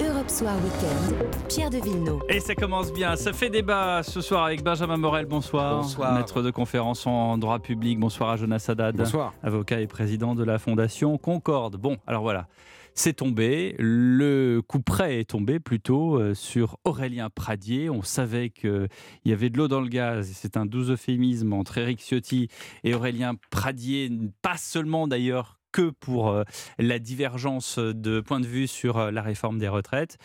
Europe Soir Weekend, Pierre de Villeneuve. Et ça commence bien, ça fait débat ce soir avec Benjamin Morel, bonsoir. Bonsoir. Maître de conférence en droit public, bonsoir à Jonas Haddad. Bonsoir. Avocat et président de la Fondation Concorde. Bon, alors voilà, c'est tombé, le coup près est tombé plutôt euh, sur Aurélien Pradier. On savait qu'il y avait de l'eau dans le gaz, c'est un doux euphémisme entre Éric Ciotti et Aurélien Pradier, pas seulement d'ailleurs que pour euh, la divergence de point de vue sur euh, la réforme des retraites.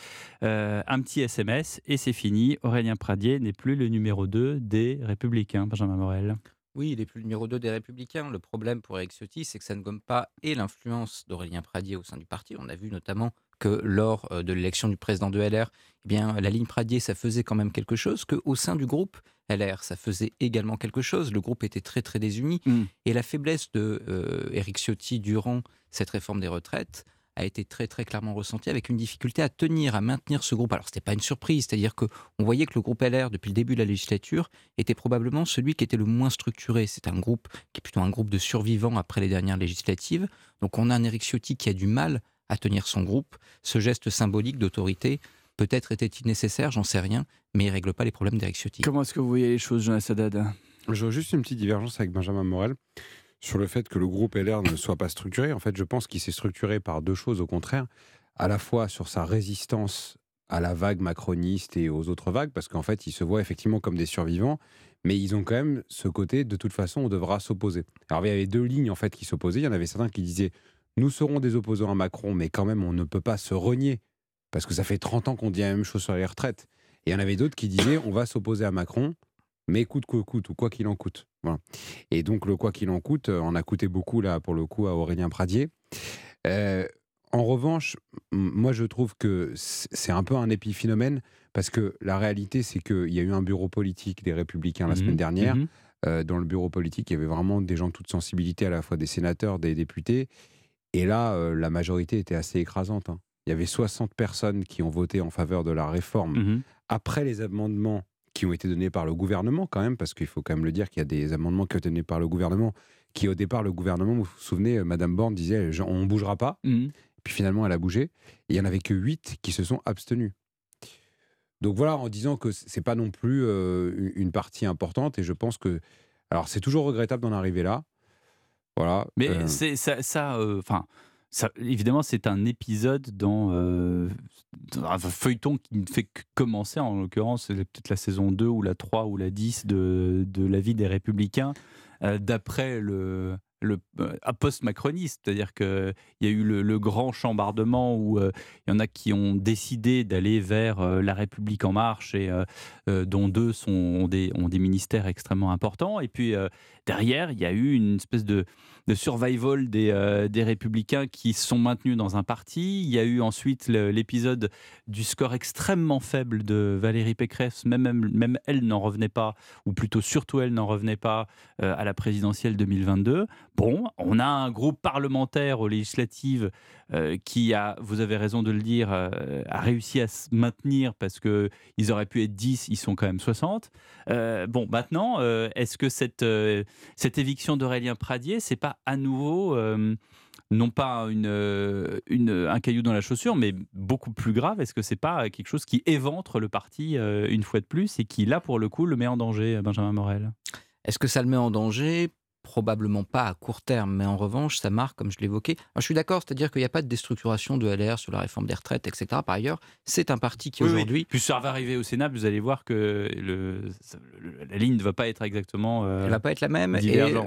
Euh, un petit SMS et c'est fini. Aurélien Pradier n'est plus le numéro 2 des Républicains, Benjamin Morel. Oui, il est plus le numéro 2 des Républicains. Le problème pour Eric Ciotti, c'est que ça ne gomme pas et l'influence d'Aurélien Pradier au sein du parti. On a vu notamment que lors euh, de l'élection du président de LR, eh bien, la ligne Pradier, ça faisait quand même quelque chose, qu'au sein du groupe LR, ça faisait également quelque chose. Le groupe était très très désuni. Mm. Et la faiblesse de euh, Ciotti durant cette réforme des retraites a été très très clairement ressentie avec une difficulté à tenir, à maintenir ce groupe. Alors c'était pas une surprise, c'est-à-dire que on voyait que le groupe LR depuis le début de la législature était probablement celui qui était le moins structuré. C'est un groupe qui est plutôt un groupe de survivants après les dernières législatives. Donc on a un Éric Ciotti qui a du mal à tenir son groupe. Ce geste symbolique d'autorité peut-être était-il nécessaire, j'en sais rien, mais il règle pas les problèmes d'Éric Ciotti. Comment est-ce que vous voyez les choses, Jonas Haddad? Je vois juste une petite divergence avec Benjamin Morel sur le fait que le groupe LR ne soit pas structuré. En fait, je pense qu'il s'est structuré par deux choses au contraire, à la fois sur sa résistance à la vague macroniste et aux autres vagues, parce qu'en fait, ils se voient effectivement comme des survivants, mais ils ont quand même ce côté, de toute façon, on devra s'opposer. Alors, il y avait deux lignes en fait qui s'opposaient. Il y en avait certains qui disaient, nous serons des opposants à Macron, mais quand même, on ne peut pas se renier, parce que ça fait 30 ans qu'on dit la même chose sur les retraites. Et il y en avait d'autres qui disaient, on va s'opposer à Macron, mais coûte que coûte, ou quoi qu'il en coûte. Voilà. Et donc, le quoi qu'il en coûte, euh, on a coûté beaucoup, là, pour le coup, à Aurélien Pradier. Euh, en revanche, moi, je trouve que c'est un peu un épiphénomène, parce que la réalité, c'est qu'il y a eu un bureau politique des Républicains la Mhm, semaine dernière. mhm. Euh, dans le bureau politique, il y avait vraiment des gens de toute sensibilité, à la fois des sénateurs, des députés. Et là, euh, la majorité était assez écrasante. hein. Il y avait 60 personnes qui ont voté en faveur de la réforme Mhm. après les amendements qui ont été donnés par le gouvernement, quand même, parce qu'il faut quand même le dire qu'il y a des amendements qui ont été donnés par le gouvernement, qui au départ, le gouvernement, vous vous souvenez, euh, Madame Borne disait on ne bougera pas. Mhm. Puis finalement, elle a bougé. Et il n'y en avait que 8 qui se sont abstenus. Donc voilà, en disant que c'est pas non plus euh, une- une partie importante. Et je pense que. Alors, c'est toujours regrettable d'en arriver là. Voilà. Mais euh, c'est ça, ça, euh, ça, évidemment, c'est un épisode dans, euh, dans un feuilleton qui ne fait que commencer. En l'occurrence, c'est peut-être la saison 2 ou la 3 ou la 10 de, de La vie des Républicains, euh, d'après le, le euh, post-macroniste. C'est-à-dire qu'il y a eu le, grand chambardement où euh, il y en a qui ont décidé d'aller vers euh, la République en marche, et dont deux sont, ont, des, ministères extrêmement importants. Et puis derrière, il y a eu une espèce de, de survival des, euh, des républicains qui sont maintenus dans un parti. Il y a eu ensuite l'épisode du score extrêmement faible de Valérie Pécresse, même, même, même elle n'en revenait pas, ou plutôt surtout elle n'en revenait pas euh, à la présidentielle 2022. Bon, on a un groupe parlementaire aux législatives euh, qui a, vous avez raison de le dire, a réussi à se maintenir parce que ils auraient pu être 10, ils sont quand même 60. Euh, bon, maintenant, est-ce que cette, cette éviction d'Aurélien Pradier, c'est pas à nouveau, euh, non pas euh, une- un caillou dans la chaussure, mais beaucoup plus grave. Est-ce que c'est pas quelque chose qui éventre le parti euh, une fois de plus et qui, là, pour le coup, le met en danger, Benjamin Morel? Est-ce que ça le met en danger? Probablement pas à court terme, mais en revanche, ça marque, comme je l'évoquais. Je suis d'accord, c'est-à-dire qu'il n'y a pas de déstructuration de LR sur la réforme des retraites, etc. Par ailleurs, c'est un parti qui Oui, oui. aujourd'hui Puis ça va arriver au Sénat, vous allez voir que le, le- la ligne ne va pas être exactement. euh, Elle va pas être la même. Et euh,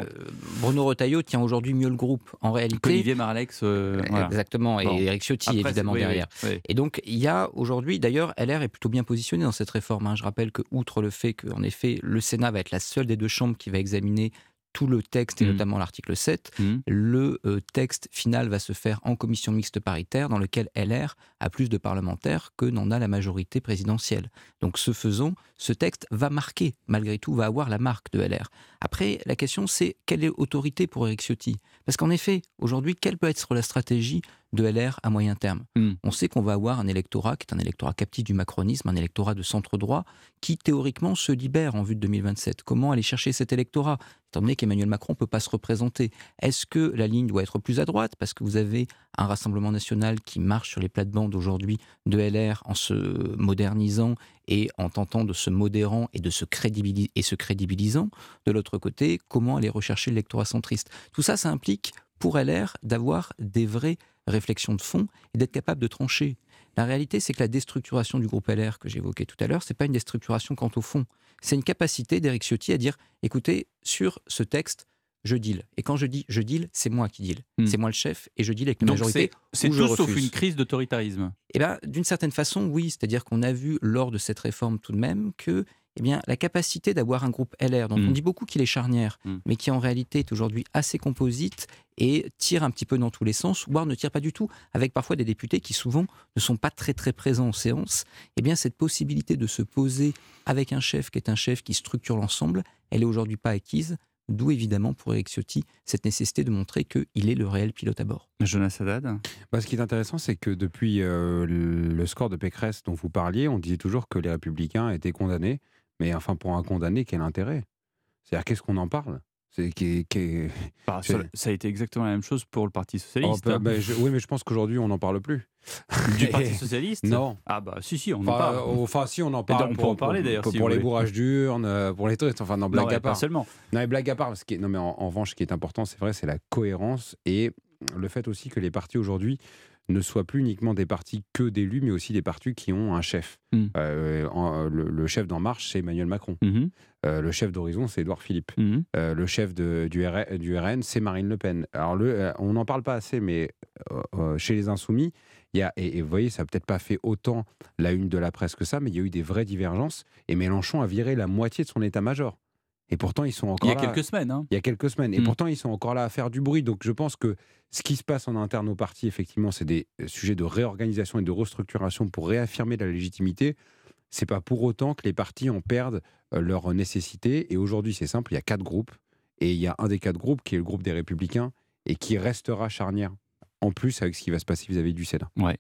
Bruno Retailleau tient aujourd'hui mieux le groupe. En réalité, qu'Olivier Marlex. euh, voilà. exactement, et Bon. Eric Ciotti Après, évidemment oui, derrière. Et donc, il y a aujourd'hui, d'ailleurs, LR est plutôt bien positionné dans cette réforme. hein. Je rappelle que, outre le fait qu'en effet, le Sénat va être la seule des deux chambres qui va examiner tout le texte, et Mhm. notamment l'article 7, Mhm. le euh, texte final va se faire en commission mixte paritaire, dans lequel LR a plus de parlementaires que n'en a la majorité présidentielle. Donc, ce faisant, ce texte va marquer, malgré tout, va avoir la marque de LR. Après, la question, c'est quelle est l'autorité pour Eric Ciotti? Parce qu'en effet, aujourd'hui, quelle peut être la stratégie de LR à moyen terme Hmm. On sait qu'on va avoir un électorat qui est un électorat captif du macronisme, un électorat de centre droit, qui théoriquement se libère en vue de 2027. Comment aller chercher cet électorat? Étant donné qu'Emmanuel Macron ne peut pas se représenter, est-ce que la ligne doit être plus à droite? Parce que vous avez un Rassemblement national qui marche sur les plates-bandes aujourd'hui de LR en se modernisant et en tentant de se modérant et de se, crédibili- et se crédibilisant. De l'autre côté, comment aller rechercher l'électorat centriste? Tout ça, ça implique pour LR d'avoir des vraies réflexions de fond et d'être capable de trancher. La réalité, c'est que la déstructuration du groupe LR que j'évoquais tout à l'heure, c'est pas une déstructuration quant au fond. C'est une capacité d'Éric Ciotti à dire écoutez, sur ce texte, je deal. Et quand je dis je deal, c'est moi qui deal. Hmm. C'est moi le chef et je deal avec la Donc majorité. c'est tout sauf une crise d'autoritarisme. Eh ben, d'une certaine façon, oui. C'est-à-dire qu'on a vu lors de cette réforme tout de même que eh bien, la capacité d'avoir un groupe LR, dont on dit beaucoup qu'il est charnière, Mm. mais qui en réalité est aujourd'hui assez composite et tire un petit peu dans tous les sens, voire ne tire pas du tout, avec parfois des députés qui souvent ne sont pas très très présents en séance, eh bien cette possibilité de se poser avec un chef qui est un chef qui structure l'ensemble, elle est aujourd'hui pas acquise. D'où évidemment pour Eric Ciotti cette nécessité de montrer qu'il est le réel pilote à bord. Jonas Haddad Bah, ce qui est intéressant, c'est que depuis euh, le score de Pécresse dont vous parliez, on disait toujours que les Républicains étaient condamnés. Mais enfin, pour un condamné, quel intérêt? C'est-à-dire, qu'est-ce qu'on en parle? C'est qui, qui- Bah, ça, a été exactement la même chose pour le Parti Oh, Socialiste. bah, hein. bah, je- oui, mais je pense qu'aujourd'hui, on n'en parle plus. du Parti Socialiste? Non. Ah bah si, si, on en Enfin, parle. euh, enfin, si, on en parle. on peut pour, en parler, pour- d'ailleurs, Pour, si pour les bourrages d'urnes, euh, pour les trucs. Enfin, non, blague non, ouais, à pas part. seulement. Non, mais blague à part, parce que, non, mais en, en revanche, ce qui est important, c'est vrai, c'est la cohérence et le fait aussi que les partis aujourd'hui ne soient plus uniquement des partis que d'élus, mais aussi des partis qui ont un chef. Mm. Euh, en- le, le chef d'En Marche, c'est Emmanuel Macron. Mhm, Euh, le chef d'Horizon, c'est Édouard Philippe. mhm. Euh, le chef de- du, RN, c'est Marine Le Pen. Alors, le, euh, on n'en parle pas assez, mais euh, euh, chez les Insoumis, il y a, et, et vous voyez, ça n'a peut-être pas fait autant la une de la presse que ça, mais il y a eu des vraies divergences. Et Mélenchon a viré la moitié de son état-major. Et pourtant, ils sont Il encore y a là. quelques semaines. hein. Il y a quelques semaines. Et Mm. pourtant, ils sont encore là à faire du bruit. Donc, je pense que ce qui se passe en interne au parti, effectivement, c'est des euh, sujets de réorganisation et de restructuration pour réaffirmer la légitimité. C'est pas pour autant que les partis en perdent euh, leur nécessité. Et aujourd'hui, c'est simple il y a quatre groupes. Et il y a un des quatre groupes qui est le groupe des Républicains et qui restera charnière. En plus, avec ce qui va se passer vis-à-vis du Sénat. Ouais.